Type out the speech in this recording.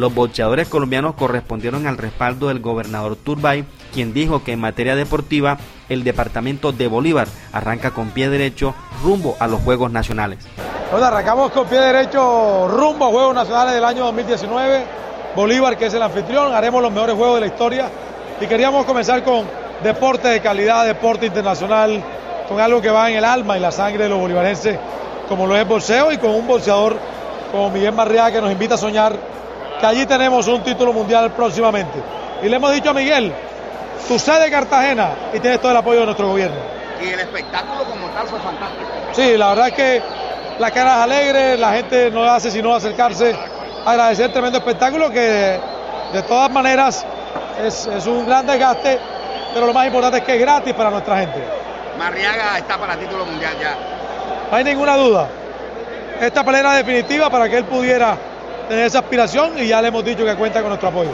Los boxeadores colombianos correspondieron al respaldo del gobernador Turbay, quien dijo que en materia deportiva el departamento de Bolívar arranca con pie derecho rumbo a los Juegos Nacionales. Bueno, arrancamos con pie derecho rumbo a Juegos Nacionales del año 2019. Bolívar, que es el anfitrión, haremos los mejores juegos de la historia y queríamos comenzar con deporte de calidad, deporte internacional, con algo que va en el alma y la sangre de los bolivarenses, como lo es boxeo y con un boxeador como Miguel Marriaga que nos invita a soñar que allí tenemos un título mundial próximamente. Y le hemos dicho a Miguel, tú de Cartagena y tienes todo el apoyo de nuestro gobierno. Y el espectáculo como tal fue fantástico. Sí, la verdad es que la cara es alegre, la gente no hace sino acercarse, agradecer el tremendo espectáculo que de todas maneras es, es un gran desgaste, pero lo más importante es que es gratis para nuestra gente. Marriaga está para título mundial ya. No hay ninguna duda. Esta pelea era definitiva para que él pudiera tener esa aspiración y ya le hemos dicho que cuenta con nuestro apoyo.